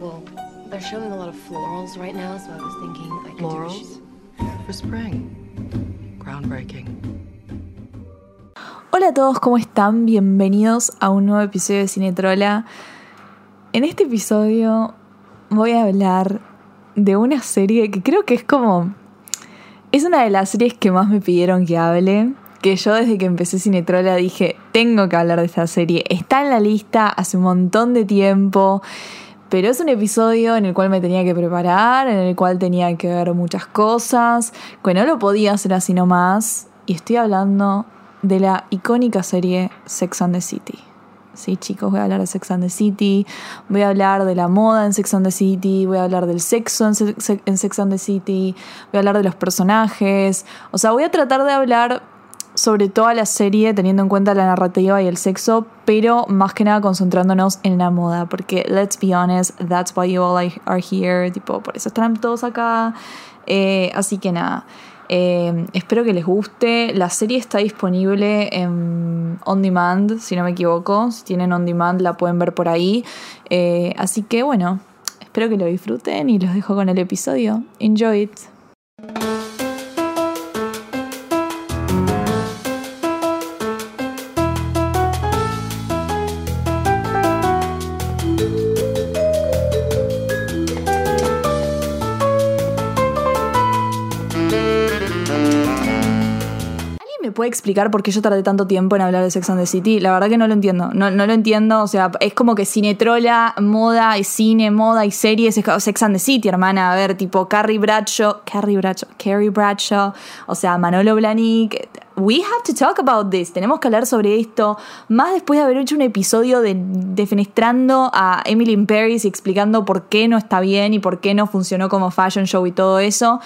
Well, they're showing a lot of florals right now, so I was thinking I could Florals? For spring. Groundbreaking. Hola a todos, ¿cómo están? Bienvenidos a un nuevo episodio de Cinetrola. En este episodio voy a hablar de una serie que creo que es como... Es una de las series que más me pidieron que hable. Que yo desde que empecé Cinetrola dije, tengo que hablar de esta serie. Está en la lista hace un montón de tiempo. Pero es un episodio en el cual me tenía que preparar, en el cual tenía que ver muchas cosas, que no lo podía hacer así nomás. Y estoy hablando de la icónica serie Sex and the City. Sí, chicos, voy a hablar de Sex and the City, voy a hablar de la moda en Sex and the City, voy a hablar del sexo en, en Sex and the City, voy a hablar de los personajes. O sea, voy a tratar de hablar sobre toda la serie teniendo en cuenta la narrativa y el sexo, pero más que nada concentrándonos en la moda, porque let's be honest, that's why you all are here, tipo, por eso están todos acá. Eh, así que nada, eh, espero que les guste. La serie está disponible en On Demand, si no me equivoco. Si tienen On Demand la pueden ver por ahí. Eh, así que bueno, espero que lo disfruten y los dejo con el episodio. Enjoy it. Explicar por qué yo tardé tanto tiempo en hablar de Sex and the City? La verdad que no lo entiendo. No, lo entiendo. O sea, es como que cinetrola, moda y cine, moda y series. Sex and the City, hermana. A ver, tipo Carrie Bradshaw. Carrie Bradshaw. Carrie Bradshaw. O sea, Manolo Blahnik. We have to talk about this. Tenemos que hablar sobre esto. Más después de haber hecho un episodio de defenestrando a Emily in Paris y explicando por qué no está bien y por qué no funcionó como fashion show y todo eso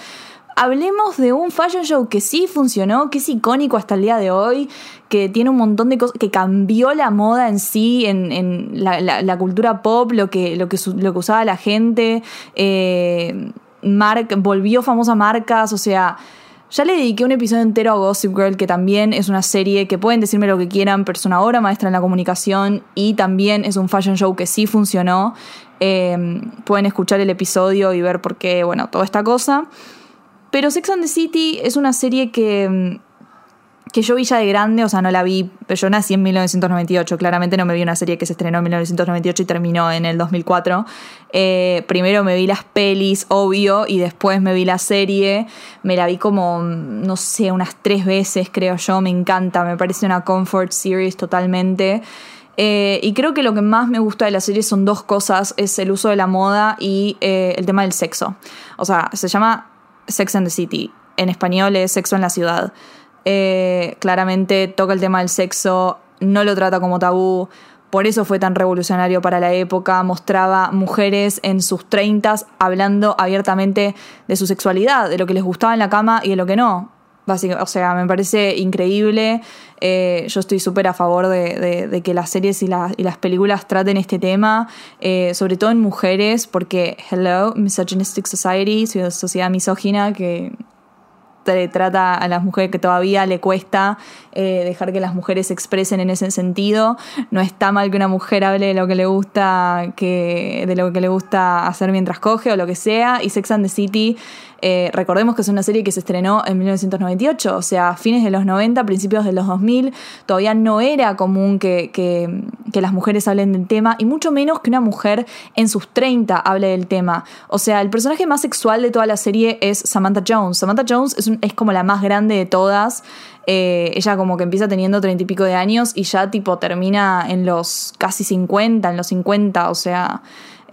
hablemos de un fashion show que sí funcionó, que es icónico hasta el día de hoy, que tiene un montón de cosas, que cambió la moda en sí, en, la, cultura pop, lo que, lo que, usaba la gente, eh, volvió famosa marcas, o sea... Ya le dediqué un episodio entero a Gossip Girl, que también es una serie que pueden decirme lo que quieran, una obra maestra en la comunicación y también es un fashion show que sí funcionó. Eh, pueden escuchar el episodio y ver por qué, bueno, toda esta cosa. Pero Sex and the City es una serie que, mm, que yo vi ya de grande, o sea, no la vi, yo nací en 1998, claramente no me vi una serie que se estrenó en 1998 y terminó en el 2004. Eh, primero me vi las pelis, obvio, y después me vi la serie. Me la vi como, mm, no sé, unas tres veces, creo yo, me encanta, me parece una comfort series totalmente. Eh, y creo que lo que más me gusta de la serie son dos cosas, es el uso de la moda y eh, el tema del sexo. O sea, se llama Sex and the City. En español es Sexo en la Ciudad. Eh, claramente toca el tema del sexo, no lo trata como tabú. Por eso fue tan revolucionario para la época. Mostraba mujeres en sus treintas hablando abiertamente de su sexualidad, de lo que les gustaba en la cama y de lo que no. O sea, me parece increíble. Eh, yo estoy súper a favor de, que las series y, la- y las películas traten este tema, eh, sobre todo en mujeres, porque, hello, misogynistic society, sociedad misógina que tra- trata a las mujeres que todavía le cuesta eh, dejar que las mujeres se expresen en ese sentido. No está mal que una mujer hable de lo que le gusta, que, de lo que le gusta hacer mientras coge o lo que sea. Y Sex and the City, eh, recordemos que es una serie que se estrenó en 1998, o sea, fines de los 90, principios de los 2000. Todavía no era común que, que, que las mujeres hablen del tema, y mucho menos que una mujer en sus 30 hable del tema. O sea, el personaje más sexual de toda la serie es Samantha Jones. Samantha Jones es, es como la más grande de todas. Eh, ella como que empieza teniendo treinta y pico de años y ya tipo termina en los casi 50, en los 50, o sea,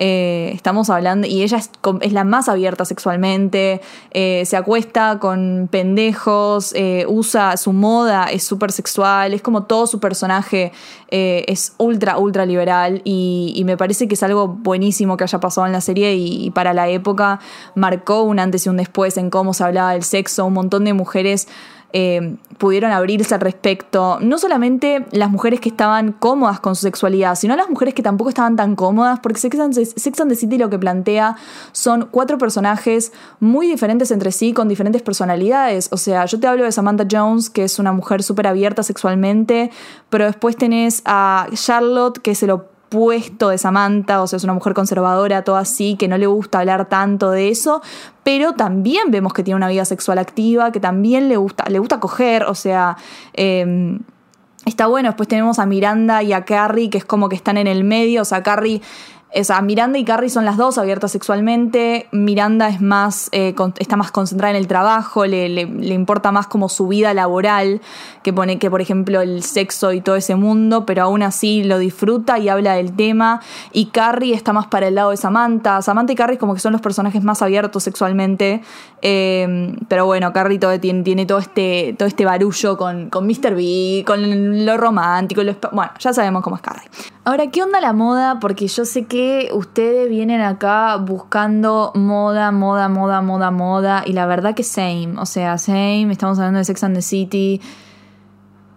eh, estamos hablando, y ella es, la más abierta sexualmente, eh, se acuesta con pendejos, eh, usa su moda, es súper sexual, es como todo su personaje es ultra, ultra liberal y, y me parece que es algo buenísimo que haya pasado en la serie y, y para la época marcó un antes y un después en cómo se hablaba del sexo, un montón de mujeres eh, pudieron abrirse al respecto. No solamente las mujeres que estaban cómodas con su sexualidad, sino las mujeres que tampoco estaban tan cómodas, porque Sex and, Sex and the City lo que plantea son cuatro personajes muy diferentes entre sí, con diferentes personalidades. O sea, yo te hablo de Samantha Jones, que es una mujer súper abierta sexualmente, pero después tenés a Charlotte, que es el opuesto de Samantha, o sea, es una mujer conservadora, todo así, que no le gusta hablar tanto de eso, pero también vemos que tiene una vida sexual activa, que también le gusta, le gusta coger, o sea... Em, está bueno, después tenemos a Miranda y a Carrie, que es como que están en el medio, o sea, Carrie o Miranda y Carrie son las dos abiertas sexualmente. Miranda es más, eh, está más concentrada en el trabajo, le, le, importa más como su vida laboral que, pone, que, por ejemplo, el sexo y todo ese mundo, pero aún así lo disfruta y habla del tema. Y Carrie está más para el lado de Samantha. Samantha y Carrie como que son los personajes más abiertos sexualmente. Eh, pero bueno, Carrie todo, tiene, tiene, todo, este, todo este barullo con, con Mr. B, con lo romántico. Lo, bueno, ya sabemos cómo es Carrie. Ahora, ¿qué onda la moda? Porque yo sé que ustedes vienen acá buscando moda, moda, moda, moda, moda. Y la verdad que same. O sea, same. Estamos hablando de Sex and the City.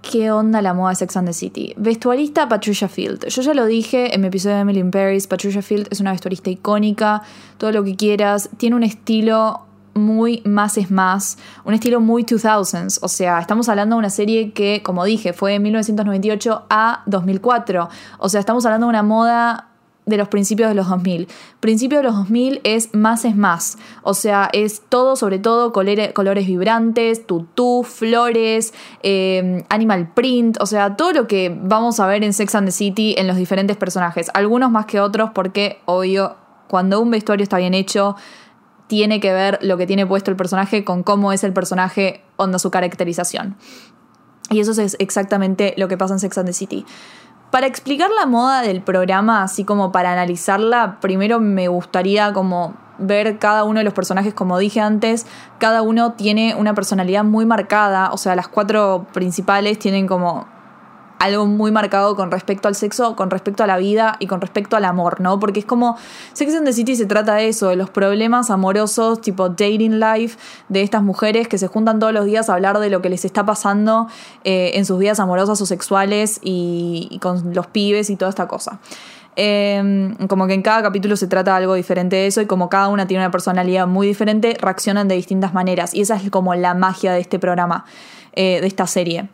¿Qué onda la moda de Sex and the City? Vestuarista Patricia Field. Yo ya lo dije en mi episodio de Emily in Paris. Patricia Field es una vestuarista icónica. Todo lo que quieras. Tiene un estilo muy más es más, un estilo muy 2000s, o sea, estamos hablando de una serie que, como dije, fue de 1998 a 2004, o sea, estamos hablando de una moda de los principios de los 2000. Principio de los 2000 es más es más, o sea, es todo, sobre todo colores, vibrantes, tutú, flores, em, animal print, o sea, todo lo que vamos a ver en Sex and the City en los diferentes personajes, algunos más que otros porque, obvio, cuando un vestuario está bien hecho, tiene que ver lo que tiene puesto el personaje con cómo es el personaje, onda su caracterización. Y eso es exactamente lo que pasa en Sex and the City. Para explicar la moda del programa, así como para analizarla, primero me gustaría como ver cada uno de los personajes, como dije antes, cada uno tiene una personalidad muy marcada, o sea, las cuatro principales tienen como algo muy marcado con respecto al sexo, con respecto a la vida y con respecto al amor, ¿no? Porque es como Sex and the City se trata de eso, de los problemas amorosos, tipo dating life, de estas mujeres que se juntan todos los días a hablar de lo que les está pasando eh, en sus vidas amorosas o sexuales y, con los pibes y toda esta cosa. Em, como que en cada capítulo se trata algo diferente de eso y como cada una tiene una personalidad muy diferente, reaccionan de distintas maneras. Y esa es como la magia de este programa, eh, de esta serie.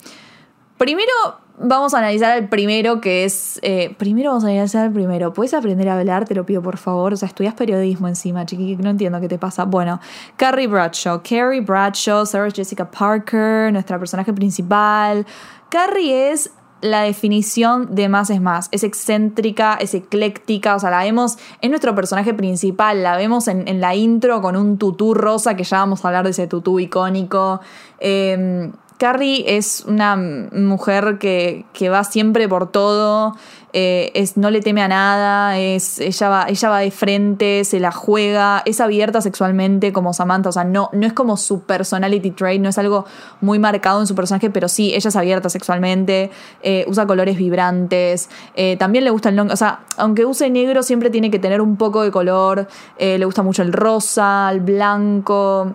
Primero, vamos a analizar el primero, que es. Eh, primero vamos a analizar el primero. ¿Puedes aprender a hablar? Te lo pido, por favor. O sea, estudias periodismo encima, chiqui, no entiendo qué te pasa. Bueno, Carrie Bradshaw. Carrie Bradshaw, Sarah Jessica Parker, nuestra personaje principal. Carrie es la definición de más es más. Es excéntrica, es ecléctica, o sea, la vemos, en nuestro personaje principal, la vemos en, la intro con un tutú rosa, que ya vamos a hablar de ese tutú icónico. Eh, Carrie es una mujer que, va siempre por todo, eh, es, no le teme a nada, es, ella, va, ella va de frente, se la juega, es abierta sexualmente como Samantha, o sea, no, no es como su personality trait, no es algo muy marcado en su personaje, pero sí, ella es abierta sexualmente, eh, usa colores vibrantes, eh, también le gusta el long, o sea, aunque use negro siempre tiene que tener un poco de color, le gusta mucho el rosa, el blanco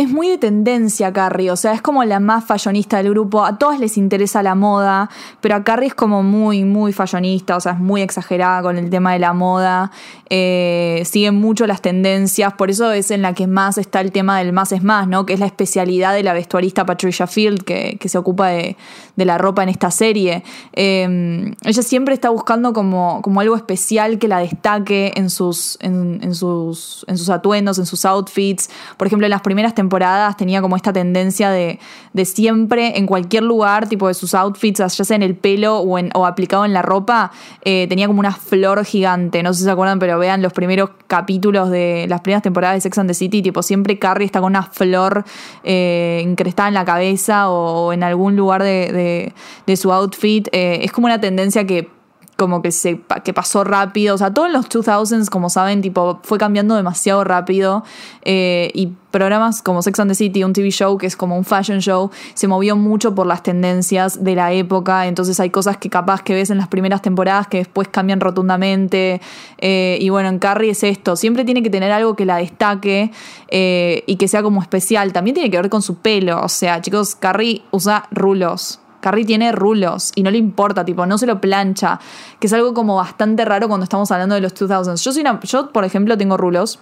es muy de tendencia Carrie, o sea, es como la más fashionista del grupo. A todas les interesa la moda, pero a Carrie es como muy, muy fashionista, o sea, es muy exagerada con el tema de la moda. Eh, sigue mucho las tendencias, por eso es en la que más está el tema del más es más, ¿no? Que es la especialidad de la vestuarista Patricia Field, que, se ocupa de, la ropa en esta serie. Em, ella siempre está buscando como, como, algo especial que la destaque en sus, en, sus, en sus atuendos, en sus outfits. Por ejemplo, en las primeras temporadas tenía como esta tendencia de, siempre, en cualquier lugar, tipo de sus outfits, ya sea en el pelo o, aplicado en la ropa, eh, tenía como una flor gigante. No sé si se acuerdan, pero vean los primeros capítulos de las primeras temporadas de Sex and the City, tipo siempre Carrie está con una flor eh, increstada en la cabeza o, en algún lugar de, su outfit. Eh, es como una tendencia que como que se que pasó rápido. O sea, todos los 2000s, como saben, tipo, fue cambiando demasiado rápido. Eh, y programas como Sex and the City, un TV show que es como un fashion show, se movió mucho por las tendencias de la época. Entonces hay cosas que capaz que ves en las primeras temporadas que después cambian rotundamente. Eh, y bueno, en Carrie es esto. Siempre tiene que tener algo que la destaque eh, y que sea como especial. También tiene que ver con su pelo. O sea, chicos, Carrie usa rulos. Carrie tiene rulos y no le importa, tipo, no se lo plancha, que es algo como bastante raro cuando estamos hablando de los 2000s. Yo, soy yo por ejemplo, tengo rulos.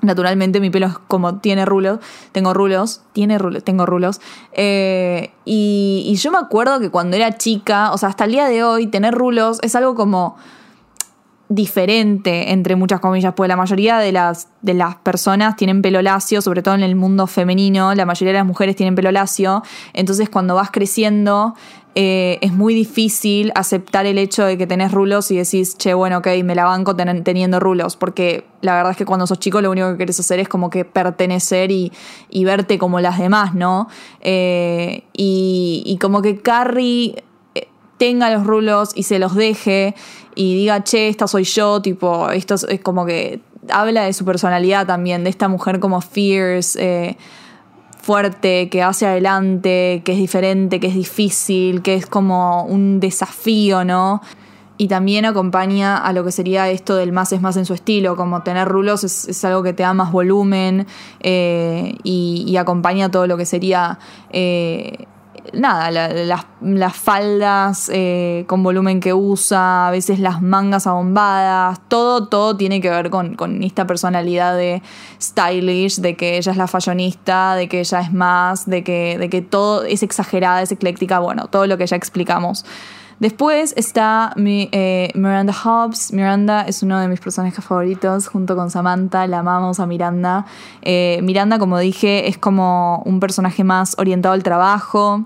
Naturalmente mi pelo es como tiene rulos, tengo rulos, tiene rulos, tengo rulos. Eh, y, y yo me acuerdo que cuando era chica, o sea, hasta el día de hoy, tener rulos es algo como diferente, entre muchas comillas, porque la mayoría de las, de las personas tienen pelo lacio, sobre todo en el mundo femenino, la mayoría de las mujeres tienen pelo lacio, entonces cuando vas creciendo eh, es muy difícil aceptar el hecho de que tenés rulos y decís, che, bueno, ok, me la banco teniendo rulos, porque la verdad es que cuando sos chico lo único que querés hacer es como que pertenecer y, verte como las demás, ¿no? Eh, y, y como que Carrie tenga los rulos y se los deje y diga, che, esta soy yo, tipo, esto es, como que habla de su personalidad también, de esta mujer como fierce fuerte, que hace adelante, que es diferente, que es difícil, que es como un desafío, ¿no? Y también acompaña a lo que sería esto del más es más en su estilo, como tener rulos es, algo que te da más volumen eh, y, acompaña todo lo que sería eh, nada, las faldas eh, con volumen que usa, a veces las mangas abombadas, todo, todo tiene que ver con, esta personalidad de stylish, de que ella es la fashionista, de que ella es más, de que, de que todo es exagerada, es ecléctica, bueno, todo lo que ya explicamos. Después está eh, Miranda Hobbs. Miranda es uno de mis personajes favoritos junto con Samantha. La amamos a Miranda. Eh, Miranda, como dije, es como un personaje más orientado al trabajo.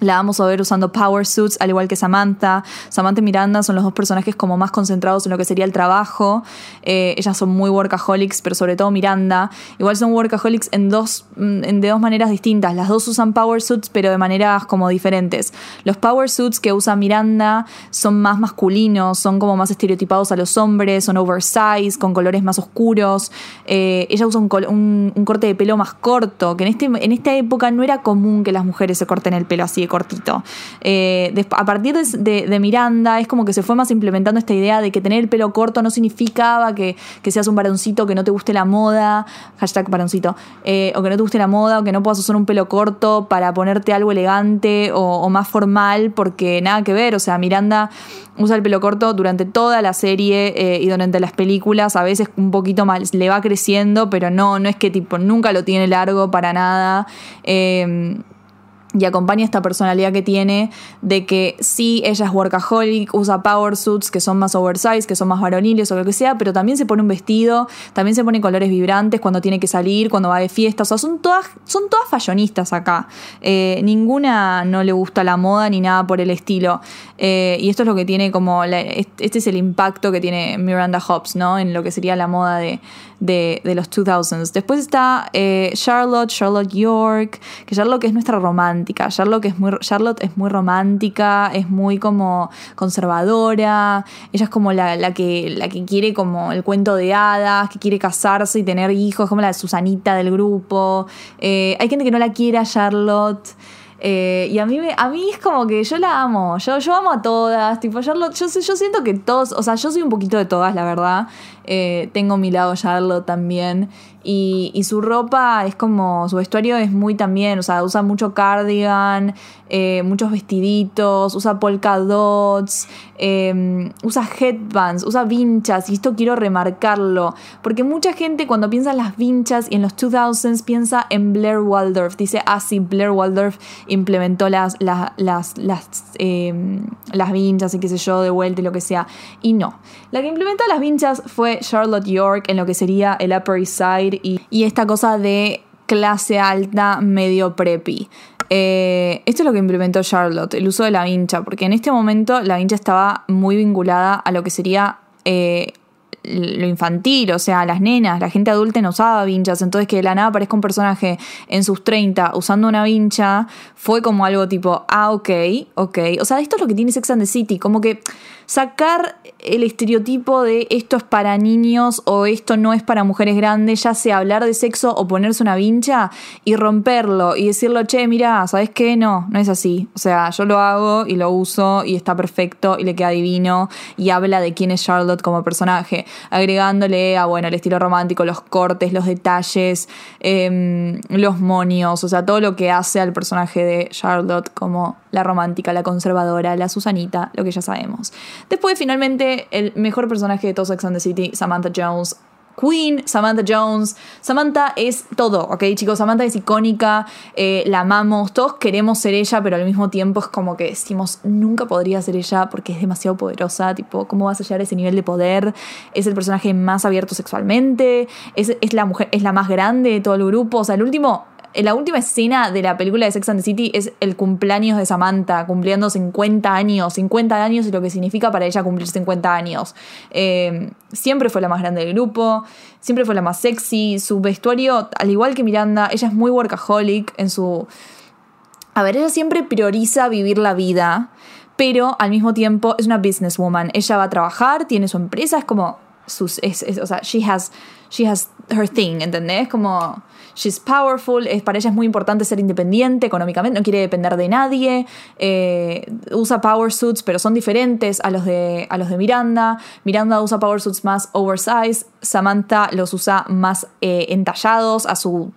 La vamos a ver usando power suits, al igual que Samantha. Samantha y Miranda son los dos personajes como más concentrados en lo que sería el trabajo. Eh, ellas son muy workaholics, pero sobre todo Miranda. Igual son workaholics en dos, mm, de dos maneras distintas. Las dos usan power suits, pero de maneras como diferentes. Los power suits que usa Miranda son más masculinos, son como más estereotipados a los hombres, son oversized, con colores más oscuros. Eh, ella usa un, corte de pelo más corto, que en, este, en esta época no era común que las mujeres se corten el pelo así cortito. Eh, a partir de, Miranda es como que se fue más implementando esta idea de que tener el pelo corto no significaba que, seas un varoncito, que no te guste la moda, hashtag varoncito, eh, o que no te guste la moda, o que no puedas usar un pelo corto para ponerte algo elegante o, más formal, porque nada que ver, o sea, Miranda usa el pelo corto durante toda la serie eh, y durante las películas, a veces un poquito más le va creciendo, pero no, no es que tipo nunca lo tiene largo para nada y acompaña esta personalidad que tiene de que sí, ella es workaholic, usa power suits que son más oversized, que son más varoniles o lo que sea, pero también se pone un vestido, también se pone colores vibrantes cuando tiene que salir, cuando va de fiesta, o sea, son todas, son todas fallonistas acá. Eh, ninguna no le gusta la moda ni nada por el estilo. Eh, y esto es lo que tiene como, este es el impacto que tiene Miranda Hobbs, ¿no? En lo que sería la moda de, de, los 2000s. Después está eh, Charlotte, Charlotte York, que Charlotte es nuestra romántica. Charlotte es, muy, romántica, es muy como conservadora. Ella es como la, que, la que quiere como el cuento de hadas, que quiere casarse y tener hijos, como la de Susanita del grupo. Eh, hay gente que no la quiere a Charlotte. Eh, y a mí, a mí es como que yo la amo, yo, yo amo a todas, tipo, Charlotte, yo, yo siento que todos, o sea, yo soy un poquito de todas, la verdad, eh, tengo mi lado Charlotte también, y, su ropa es como, su vestuario es muy también, o sea, usa mucho cardigan, eh, muchos vestiditos, usa polka dots, em, usa headbands, usa vinchas, y esto quiero remarcarlo, porque mucha gente cuando piensa en las vinchas y en los 2000s piensa en Blair Waldorf, dice, ah, sí, Blair Waldorf implementó las, las, las, las, em, las vinchas y qué sé yo, de vuelta y lo que sea, y no. La que implementó las vinchas fue Charlotte York en lo que sería el Upper East Side, y, esta cosa de clase alta medio preppy. Eh, esto es lo que implementó Charlotte, el uso de la vincha, porque en este momento la vincha estaba muy vinculada a lo que sería eh, lo infantil, o sea, las nenas, la gente adulta no usaba vinchas, entonces que de la nada aparezca un personaje en sus 30 usando una vincha, fue como algo tipo, ah, ok, ok. O sea, esto es lo que tiene Sex and the City, como que sacar el estereotipo de esto es para niños o esto no es para mujeres grandes, ya sea hablar de sexo o ponerse una vincha y romperlo y decirlo, che, mira, ¿sabes qué? No, no es así. O sea, yo lo hago y lo uso y está perfecto y le queda divino y habla de quién es Charlotte como personaje, agregándole a, bueno, el estilo romántico, los cortes, los detalles, em, los monios, o sea, todo lo que hace al personaje de Charlotte como la romántica, la conservadora, la Susanita, lo que ya sabemos. Después, finalmente, el mejor personaje de todo Sex the City, Samantha Jones, Queen, Samantha Jones. Samantha es todo, ¿ok, chicos? Samantha es icónica, eh, la amamos, todos queremos ser ella, pero al mismo tiempo es como que decimos, nunca podría ser ella porque es demasiado poderosa, tipo, ¿cómo vas a llegar a ese nivel de poder? Es el personaje más abierto sexualmente, es, es la mujer, es la más grande de todo el grupo, o sea, el último la última escena de la película de Sex and the City es el cumpleaños de Samantha, cumpliendo 50 años. 50 años y lo que significa para ella cumplir 50 años. Eh, siempre fue la más grande del grupo, siempre fue la más sexy. Su vestuario, al igual que Miranda, ella es muy workaholic en su... A ver, ella siempre prioriza vivir la vida, pero al mismo tiempo es una businesswoman. Ella va a trabajar, tiene su empresa, es como... Sus, o sea, she has, she has her thing, ¿entendés? Como she's powerful, es, para ella es muy importante ser independiente económicamente, no quiere depender de nadie, eh, usa power suits, pero son diferentes a los, de, a los de Miranda. Miranda usa power suits más oversized, Samantha los usa más eh, entallados a su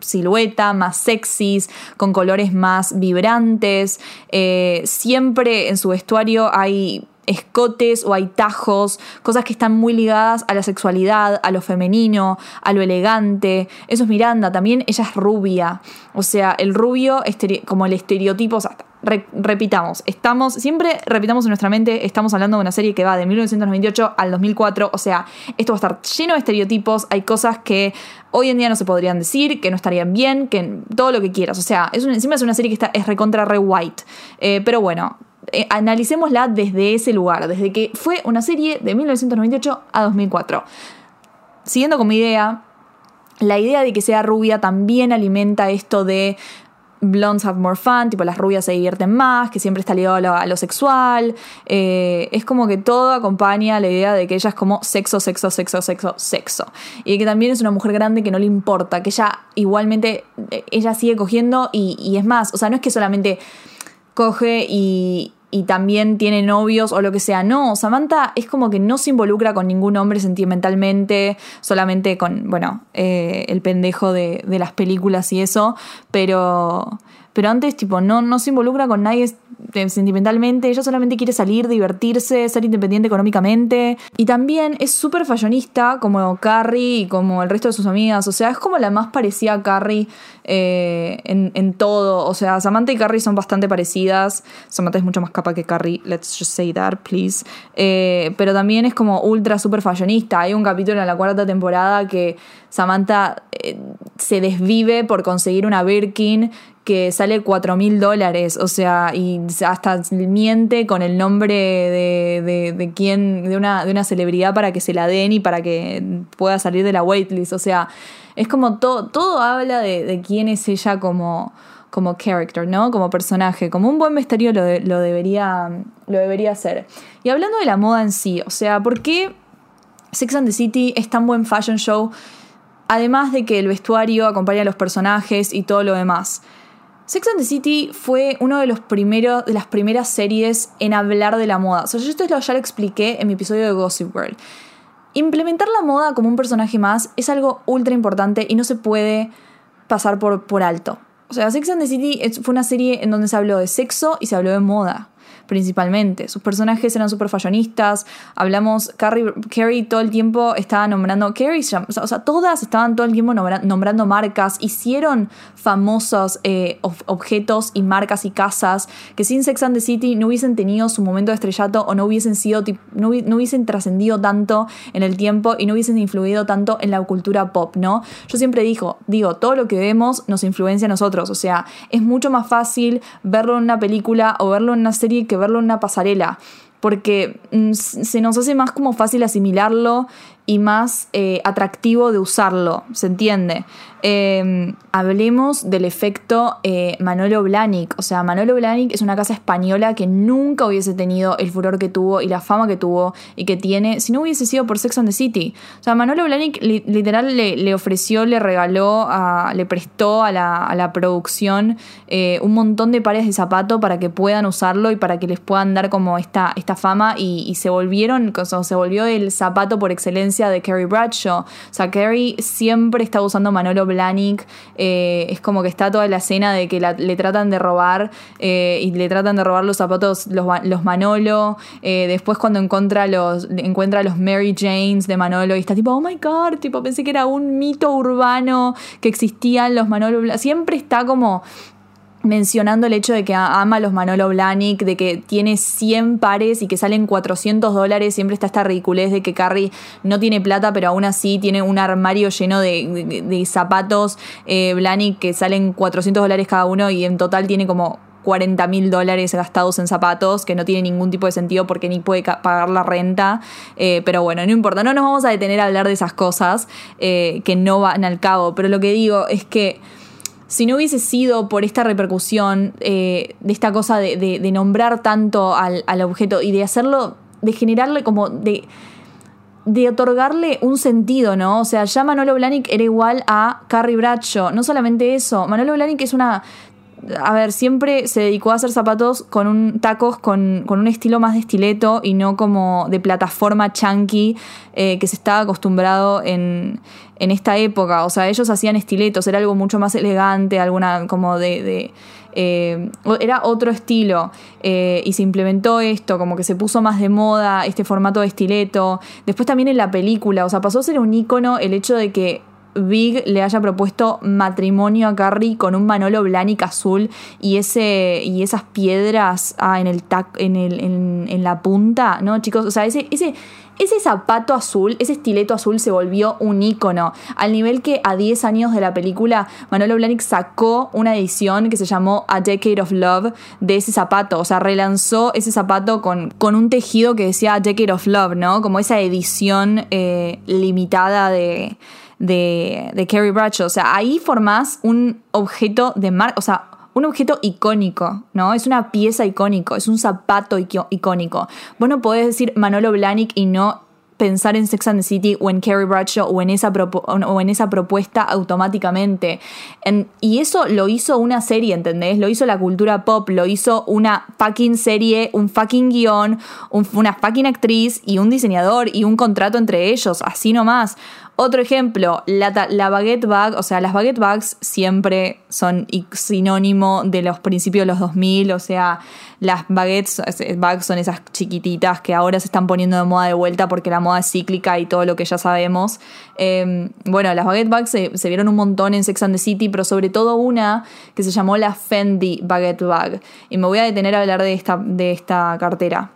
silueta, más sexys, con colores más vibrantes. Eh, siempre en su vestuario hay escotes o hay tajos, cosas que están muy ligadas a la sexualidad, a lo femenino, a lo elegante. Eso es Miranda, también ella es rubia. O sea, el rubio, como el estereotipo, o sea, repitamos, estamos, siempre repitamos en nuestra mente, estamos hablando de una serie que va de 1998 al 2004, o sea, esto va a estar lleno de estereotipos, hay cosas que hoy en día no se podrían decir, que no estarían bien, que todo lo que quieras, o sea, es encima es una serie que está, es recontra re white, eh, pero bueno, eh, analicémosla desde ese lugar, desde que fue una serie de 1998 a 2004. Siguiendo con mi idea, la idea de que sea rubia también alimenta esto de blondes have more fun, tipo las rubias se divierten más, que siempre está ligado a lo, sexual. Eh, es como que todo acompaña la idea de que ella es como sexo, sexo, sexo, sexo, sexo. Y que también es una mujer grande que no le importa, que ella igualmente, eh, ella sigue cogiendo y, y es más, o sea, no es que solamente coge y, y también tiene novios o lo que sea. No, Samantha es como que no se involucra con ningún hombre sentimentalmente, solamente con, bueno, eh, el pendejo de, de, las películas y eso, pero, pero antes, tipo, no, no se involucra con nadie sentimentalmente, ella solamente quiere salir, divertirse, ser independiente económicamente. Y también es súper fashionista, como Carrie y como el resto de sus amigas. O sea, es como la más parecida a Carrie eh, en, todo. O sea, Samantha y Carrie son bastante parecidas. Samantha es mucho más capa que Carrie, let's just say that, please. Eh, pero también es como ultra súper fashionista. Hay un capítulo en la cuarta temporada que Samantha eh, se desvive por conseguir una Birkin que sale 4 mil dólares, o sea, y hasta miente con el nombre de, de, de quién, de una, de una celebridad para que se la den y para que pueda salir de la waitlist, o sea, es como todo, todo habla de, quién es ella como, como character, ¿no? Como personaje, como un buen vestuario lo, lo, debería, lo debería ser. Y hablando de la moda en sí, o sea, ¿por qué Sex and the City es tan buen fashion show? Además de que el vestuario acompaña a los personajes y todo lo demás. Sex and the City fue uno de de las primeras series en hablar de la moda. O sea, yo esto ya lo expliqué en mi episodio de Gossip Girl. Implementar la moda como un personaje más es algo ultra importante y no se puede pasar por, por alto. O sea, Sex and the City fue una serie en donde se habló de sexo y se habló de moda principalmente. Sus personajes eran súper fashionistas. Hablamos, Carrie, Carrie todo el tiempo estaba nombrando, Carrie, o sea, todas estaban todo el tiempo nombrando marcas, hicieron famosos eh, objetos y marcas y casas que sin Sex and the City no hubiesen tenido su momento de estrellato o no hubiesen sido, no, hubiesen trascendido tanto en el tiempo y no hubiesen influido tanto en la cultura pop, ¿no? Yo siempre digo, digo, todo lo que vemos nos influencia a nosotros, o sea, es mucho más fácil verlo en una película o verlo en una serie que verlo en una pasarela, porque mm, se nos hace más como fácil asimilarlo y más eh, atractivo de usarlo, ¿se entiende? Em, hablemos del efecto eh, Manolo. O sea, Manolo Blahnik es una casa española que nunca hubiese tenido el furor que tuvo y la fama que tuvo y que tiene si no hubiese sido por Sex and the City. O sea, Manolo Blahnik literal le, ofreció, le regaló, le prestó a la, producción eh, un montón de pares de zapatos para que puedan usarlo y para que les puedan dar como esta, esta fama y, se volvieron, se volvió el zapato por excelencia de Carrie Bradshaw. O sea, Carrie siempre está usando Manolo Blahnik. Eh, es como que está toda la escena de que le tratan de robar eh, y le tratan de robar los zapatos, los, Manolo. Eh, después cuando encuentra los, encuentra los Mary Janes de Manolo y está tipo, oh my god, tipo, pensé que era un mito urbano que existían los Manolo. Siempre está como mencionando el hecho de que ama a los Manolo Blahnik, de que tiene 100 pares y que salen 400 dólares, siempre está esta ridiculez de que Carrie no tiene plata, pero aún así tiene un armario lleno de, zapatos eh, Blahnik que salen 400 dólares cada uno y en total tiene como 40 mil dólares gastados en zapatos, que no tiene ningún tipo de sentido porque ni puede pagar la renta. Eh, pero bueno, no importa, no nos vamos a detener a hablar de esas cosas eh, que no van al cabo. Pero lo que digo es que si no hubiese sido por esta repercusión, eh, de esta cosa de, nombrar tanto al, objeto y de hacerlo, de generarle como de de otorgarle un sentido, ¿no? O sea, ya Manolo Blahnik era igual a Carrie Bradshaw. No solamente eso, Manolo Blahnik es una a ver, siempre se dedicó a hacer zapatos con un tacos con, un estilo más de estileto y no como de plataforma chunky eh, que se estaba acostumbrado en, esta época. O sea, ellos hacían estiletos, era algo mucho más elegante, alguna como de... Eh, era otro estilo eh, y se implementó esto, como que se puso más de moda este formato de estileto. Después también en la película, o sea, pasó a ser un icono el hecho de que Big le haya propuesto matrimonio a Carrie con un Manolo Blahnik azul y ese y esas piedras ah, en el en, el, en, la punta, ¿no, chicos? O sea, ese, ese, ese zapato azul, ese estileto azul se volvió un icono. Al nivel que a 10 años de la película, Manolo Blahnik sacó una edición que se llamó A Decade of Love de ese zapato. O sea, relanzó ese zapato con, con un tejido que decía A Decade of Love, ¿no? Como esa edición eh, limitada de de, de Carrie Bradshaw. O sea, ahí formás un objeto de marca, o sea, un objeto icónico, ¿no? Es una pieza icónico, es un zapato icónico. Vos no podés decir Manolo Blahnik y no pensar en Sex and the City o en Carrie Bradshaw o en esa, o en esa propuesta automáticamente. y eso lo hizo una serie, ¿entendés? Lo hizo la cultura pop, lo hizo una fucking serie, un fucking guion, una fucking actriz y un diseñador y un contrato entre ellos, así nomás. Otro ejemplo, la, la, baguette bag, o sea, las baguette bags siempre son sinónimo de los principios de los 2000, o sea, las baguettes bags son esas chiquititas que ahora se están poniendo de moda de vuelta porque la moda es cíclica y todo lo que ya sabemos. Em, bueno, las baguette bags se, se, vieron un montón en Sex and the City, pero sobre todo una que se llamó la Fendi Baguette Bag. Y me voy a detener a hablar de esta, de esta cartera.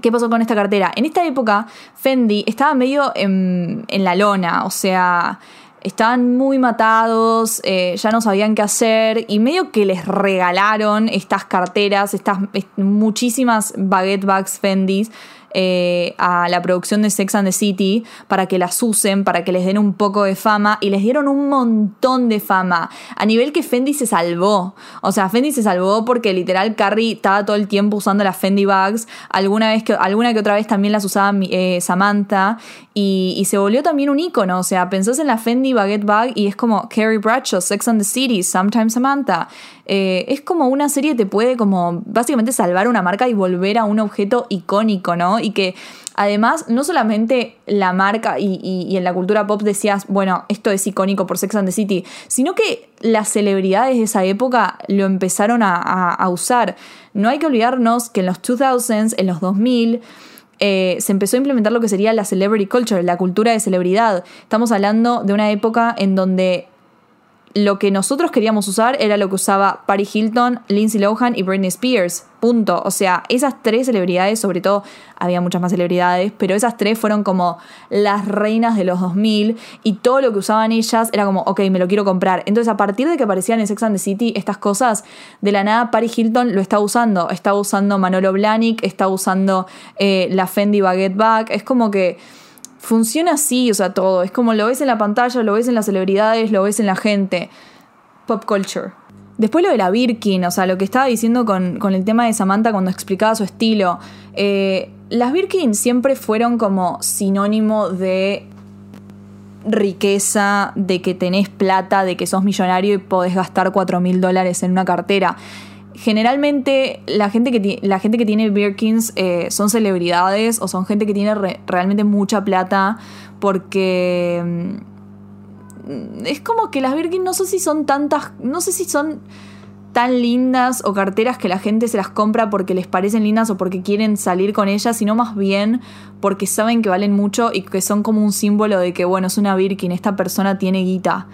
¿Qué pasó con esta cartera? En esta época, Fendi estaba medio en, la lona, o sea, estaban muy matados, eh, ya no sabían qué hacer y medio que les regalaron estas carteras, estas muchísimas baguette bags Fendis eh, a la producción de Sex and the City para que las usen, para que les den un poco de fama y les dieron un montón de fama. A nivel que Fendi se salvó. O sea, Fendi se salvó porque literal Carrie estaba todo el tiempo usando las Fendi bags. Alguna vez que, alguna que otra vez también las usaba eh, Samantha y, se volvió también un icono. O sea, pensás en la Fendi Baguette Bag y es como Carrie Bradshaw, Sex and the City, Sometimes Samantha. Eh, es como una serie te puede como básicamente salvar una marca y volver a un objeto icónico, ¿no? Y que además no solamente la marca y, en la cultura pop decías, bueno, esto es icónico por Sex and the City, sino que las celebridades de esa época lo empezaron a, a usar. No hay que olvidarnos que en los 2000s, en los 2000, eh, se empezó a implementar lo que sería la celebrity culture, la cultura de celebridad. Estamos hablando de una época en donde lo que nosotros queríamos usar era lo que usaba Paris Hilton, Lindsay Lohan y Britney Spears. Punto. O sea, esas tres celebridades, sobre todo, había muchas más celebridades, pero esas tres fueron como las reinas de los 2000 y todo lo que usaban ellas era como, ok, me lo quiero comprar. Entonces, a partir de que aparecían en Sex and the City estas cosas, de la nada Paris Hilton lo está usando. Está usando Manolo Blahnik, está usando eh, la Fendi Baguette Bag. Es como que funciona así, o sea, todo. Es como lo ves en la pantalla, lo ves en las celebridades, lo ves en la gente. Pop culture. Después lo de la Birkin, o sea, lo que estaba diciendo con, el tema de Samantha cuando explicaba su estilo. Eh, las Birkin siempre fueron como sinónimo de riqueza, de que tenés plata, de que sos millonario y podés gastar 4 mil dólares en una cartera. Generalmente la gente que, la gente que tiene Birkins eh, son celebridades o son gente que tiene realmente mucha plata porque mm, es como que las Birkins no sé si son tantas, no sé si son tan lindas o carteras que la gente se las compra porque les parecen lindas o porque quieren salir con ellas, sino más bien porque saben que valen mucho y que son como un símbolo de que, bueno, es una Birkin, esta persona tiene guita.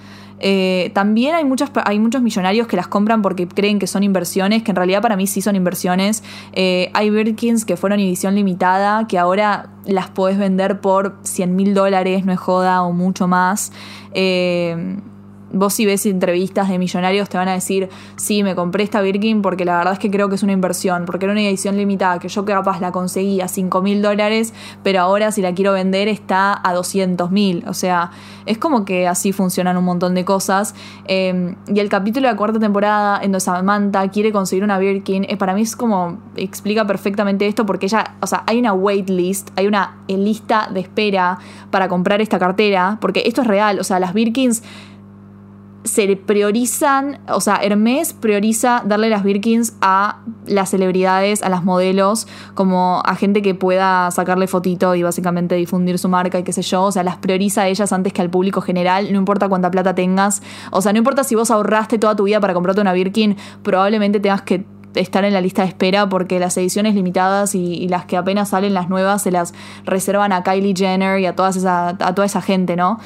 Eh, también hay, muchas, hay muchos millonarios que las compran porque creen que son inversiones, que en realidad para mí sí son inversiones. Eh, hay Birkins que fueron edición limitada, que ahora las puedes vender por 100 mil dólares, no es joda, o mucho más. Eh, vos si ves entrevistas de millonarios te van a decir, sí, me compré esta Birkin porque la verdad es que creo que es una inversión, porque era una edición limitada que yo capaz la conseguí a 5 mil dólares, pero ahora si la quiero vender está a 200 mil. O sea, es como que así funcionan un montón de cosas. Em, y el capítulo de la cuarta temporada en donde Samantha quiere conseguir una Birkin, eh, para mí es como, explica perfectamente esto porque ella, o sea, hay una wait list, hay una lista de espera para comprar esta cartera, porque esto es real, o sea, las Birkins se priorizan, o sea, Hermes prioriza darle las Birkins a las celebridades, a las modelos, como a gente que pueda sacarle fotito y básicamente difundir su marca y qué sé yo, o sea, las prioriza a ellas antes que al público general, no importa cuánta plata tengas, o sea, no importa si vos ahorraste toda tu vida para comprarte una Birkin, probablemente tengas que estar en la lista de espera porque las ediciones limitadas y, las que apenas salen las nuevas se las reservan a Kylie Jenner y a, todas esa, a toda esa gente, ¿no?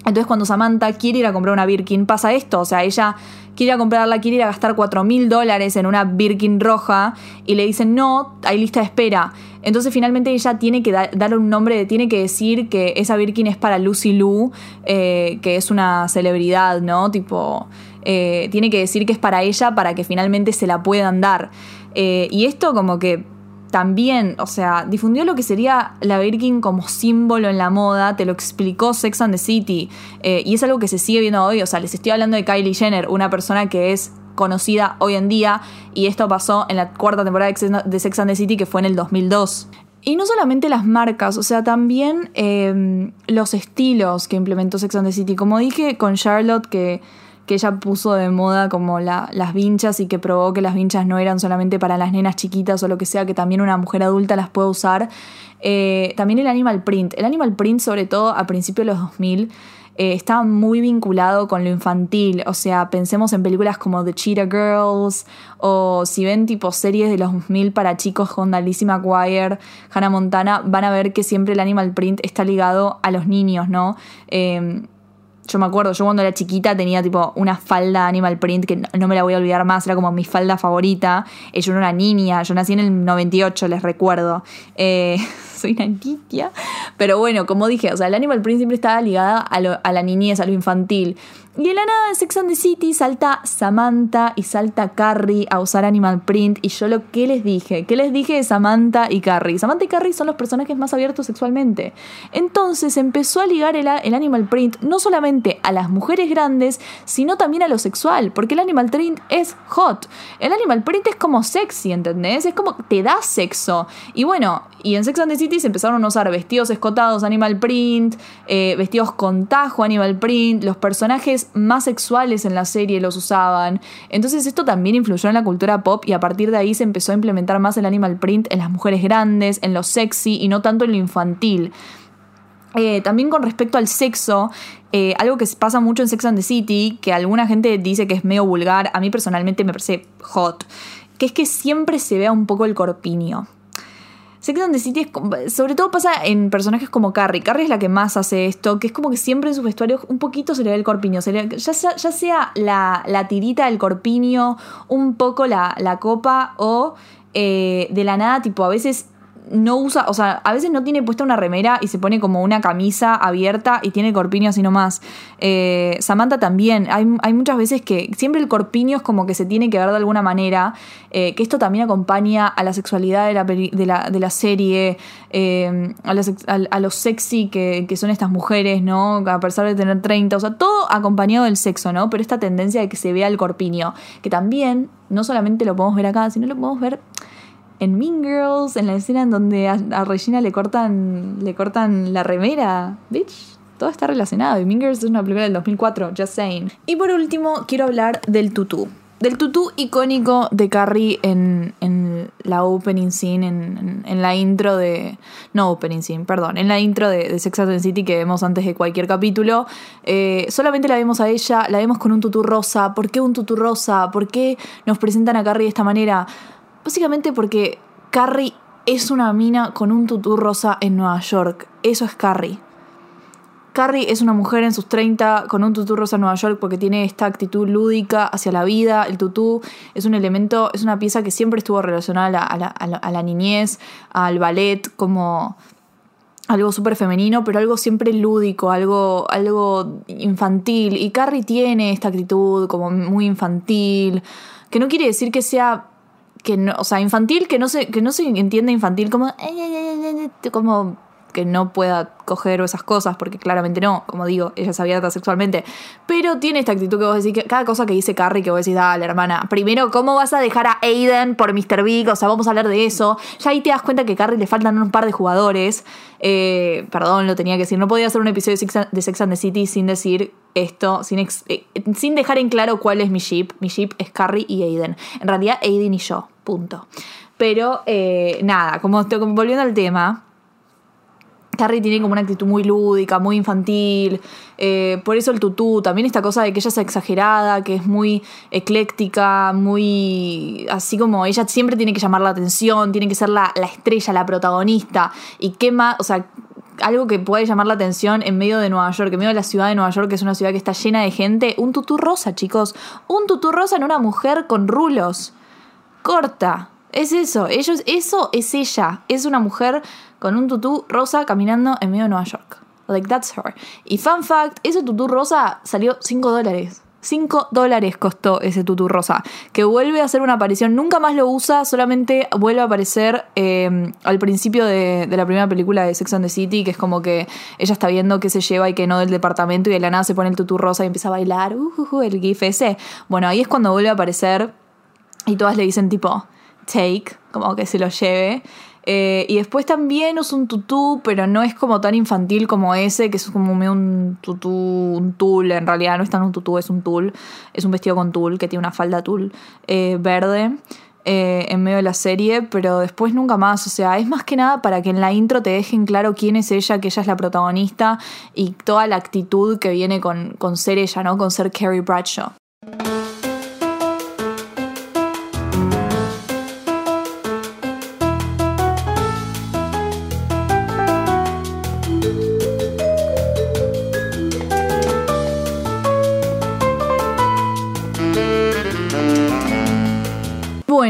Entonces cuando Samantha quiere ir a comprar una Birkin pasa esto, o sea, ella quiere ir a comprarla, quiere ir a gastar 4 mil dólares en una Birkin roja y le dicen no, hay lista de espera. Entonces finalmente ella tiene que darle un nombre, tiene que decir que esa Birkin es para Lucy Lou, eh, que es una celebridad, ¿no? Tipo, eh, tiene que decir que es para ella para que finalmente se la puedan dar. Eh, y esto como que también, o sea, difundió lo que sería la Birkin como símbolo en la moda, te lo explicó Sex and the City, eh, y es algo que se sigue viendo hoy, o sea, les estoy hablando de Kylie Jenner, una persona que es conocida hoy en día, y esto pasó en la cuarta temporada de Sex and the City, que fue en el 2002. Y no solamente las marcas, o sea, también eh, los estilos que implementó Sex and the City. Como dije con Charlotte, que que ella puso de moda como las vinchas y que probó que las vinchas no eran solamente para las nenas chiquitas o lo que sea, que también una mujer adulta las puede usar. Eh, también el animal print. El animal print, sobre todo a principios de los 2000, eh, estaba muy vinculado con lo infantil. O sea, pensemos en películas como The Cheetah Girls o si ven tipo series de los 2000 para chicos con Alicia McGuire, Hannah Montana, van a ver que siempre el animal print está ligado a los niños, ¿no? Eh, yo me acuerdo, yo cuando era chiquita tenía tipo una falda animal print que no, me la voy a olvidar más, era como mi falda favorita. Eh, yo era una niña, yo nací en el 98, les recuerdo. Eh, soy una niña. Pero bueno, como dije, o sea, el animal print siempre estaba ligada a, a la niñez, a lo infantil. Y en la nada de Sex and the City salta Samantha y salta Carrie a usar Animal Print. Y yo lo que les dije, ¿qué les dije de Samantha y Carrie? Samantha y Carrie son los personajes más abiertos sexualmente. Entonces empezó a ligar el, Animal Print no solamente a las mujeres grandes, sino también a lo sexual. Porque el Animal Print es hot. El Animal Print es como sexy, ¿entendés? Es como te da sexo. Y bueno, y en Sex and the City se empezaron a usar vestidos escotados Animal Print, eh, vestidos con tajo Animal Print, los personajes más sexuales en la serie los usaban. Entonces esto también influyó en la cultura pop y a partir de ahí se empezó a implementar más el animal print en las mujeres grandes, en lo sexy y no tanto en lo infantil. Eh, también con respecto al sexo, eh, algo que pasa mucho en Sex and the City, que alguna gente dice que es medio vulgar, a mí personalmente me parece hot, que es que siempre se vea un poco el corpiño. Sex and the City es, sobre todo pasa en personajes como Carrie. Carrie es la que más hace esto, que es como que siempre en su vestuario un poquito se le ve el corpiño. ya, sea, la, tirita del corpiño, un poco la, copa o eh, de la nada, tipo a veces no usa, o sea, a veces no tiene puesta una remera y se pone como una camisa abierta y tiene corpiño así nomás. Eh, Samantha también, hay, muchas veces que siempre el corpiño es como que se tiene que ver de alguna manera, eh, que esto también acompaña a la sexualidad de la, de la, serie, eh, a, lo sexy que, que, son estas mujeres, ¿no? A pesar de tener 30, o sea, todo acompañado del sexo, ¿no? Pero esta tendencia de que se vea el corpiño, que también no solamente lo podemos ver acá, sino lo podemos ver en Mean Girls, en la escena en donde a, Regina le cortan, le cortan la remera. Bitch, todo está relacionado. Y Mean Girls es una película del 2004, just saying. Y por último, quiero hablar del tutú. del tutú icónico de Carrie en, en la opening scene, en, en, la intro de. No opening scene, perdón, en la intro de, Sex and the City que vemos antes de cualquier capítulo. Eh, solamente la vemos a ella, la vemos con un tutú rosa. ¿Por qué un tutú rosa? ¿Por qué nos presentan a Carrie de esta manera? Básicamente porque Carrie es una mina con un tutú rosa en Nueva York. Eso es Carrie. Carrie es una mujer en sus 30 con un tutú rosa en Nueva York porque tiene esta actitud lúdica hacia la vida. El tutú es un elemento, es una pieza que siempre estuvo relacionada a la, a la niñez, al ballet, como algo súper femenino, pero algo siempre lúdico, algo, algo infantil. Y Carrie tiene esta actitud como muy infantil, que no quiere decir que sea que no, o sea, infantil, que no se, que no se entiende infantil como, como que no pueda coger esas cosas, porque claramente no, como digo, ella es abierta sexualmente. Pero tiene esta actitud que vos decís, que cada cosa que dice Carrie, que vos decís, dale, hermana, primero, ¿cómo vas a dejar a Aiden por Mr. Big? O sea, vamos a hablar de eso. Ya ahí te das cuenta que a Carrie le faltan un par de jugadores. Eh, perdón, lo tenía que decir. No podía hacer un episodio de Sex and the City sin decir esto, sin, eh, sin dejar en claro cuál es mi ship. Mi ship es Carrie y Aiden. En realidad, Aiden y yo, punto. Pero eh, nada, como, volviendo al tema Carrie tiene como una actitud muy lúdica, muy infantil. Eh, por eso el tutú, también esta cosa de que ella es exagerada, que es muy ecléctica, muy. así como ella siempre tiene que llamar la atención, tiene que ser la, estrella, la protagonista. Y qué más, o sea, algo que puede llamar la atención en medio de Nueva York, en medio de la ciudad de Nueva York, que es una ciudad que está llena de gente, un tutú rosa, chicos. Un tutú rosa en una mujer con rulos. Corta. Es eso, ellos, eso es ella. Es una mujer con un tutú rosa caminando en medio de Nueva York. Like, that's her. Y fun fact, ese tutú rosa salió 5 dólares. 5 dólares costó ese tutú rosa. Que vuelve a hacer una aparición. Nunca más lo usa, solamente vuelve a aparecer em, al principio de, la primera película de Sex and the City, que es como que ella está viendo qué se lleva y qué no del departamento y de la nada se pone el tutú rosa y empieza a bailar. Uh, uh, uh, el gif ese. Bueno, ahí es cuando vuelve a aparecer y todas le dicen tipo, take, como que se lo lleve. Eh, y después también usa un tutú, pero no es como tan infantil como ese, que es como un tutú, un tul, en realidad no es tan un tutú, es un tul. Es un vestido con tul, que tiene una falda tul eh, verde. Eh, en medio de la serie, pero después nunca más. O sea, es más que nada para que en la intro te dejen claro quién es ella, que ella es la protagonista y toda la actitud que viene con, con ser ella, ¿no? Con ser Carrie Bradshaw.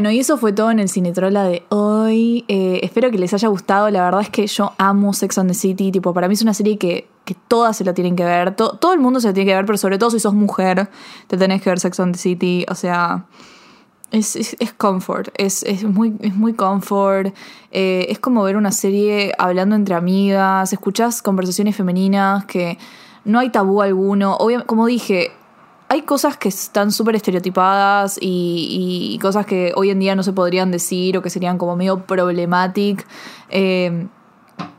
Bueno, y eso fue todo en el Cinetrola de hoy. Eh, espero que les haya gustado. La verdad es que yo amo Sex on the City. Tipo, para mí es una serie que, que todas se la tienen que ver. todo el mundo se la tiene que ver, pero sobre todo si sos mujer, te tenés que ver Sex on the City. O sea, es, es, comfort. Es, muy, es muy comfort. Eh, es como ver una serie hablando entre amigas. Escuchás conversaciones femeninas que no hay tabú alguno. Obviamente, como dije, hay cosas que están súper estereotipadas y, cosas que hoy en día no se podrían decir o que serían como medio problematic. Eh,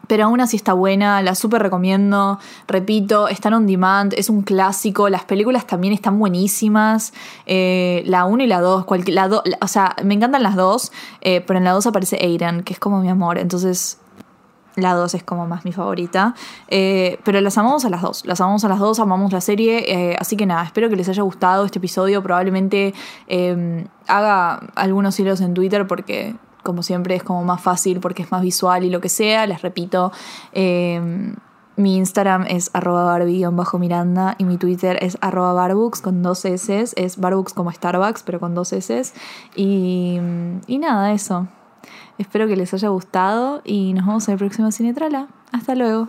pero aún así está buena, la súper recomiendo. Repito, están on demand, es un clásico. Las películas también están buenísimas. Eh, la 1 y la 2, la o sea, me encantan las dos, eh, pero en la 2 aparece Aiden, que es como mi amor. Entonces, la 2 es como más mi favorita. Eh, pero las amamos a las dos. Las amamos a las dos, amamos la serie. Eh, así que nada, espero que les haya gustado este episodio. Probablemente em, haga algunos hilos en Twitter porque, como siempre, es como más fácil porque es más visual y lo que sea. Les repito. Em, mi Instagram es arroba barbie-miranda y mi Twitter es arroba con dos S. Es barbooks como Starbucks, pero con dos S. Y, y nada, eso. Espero que les haya gustado y nos vemos en el próximo Cinetrala. Hasta luego.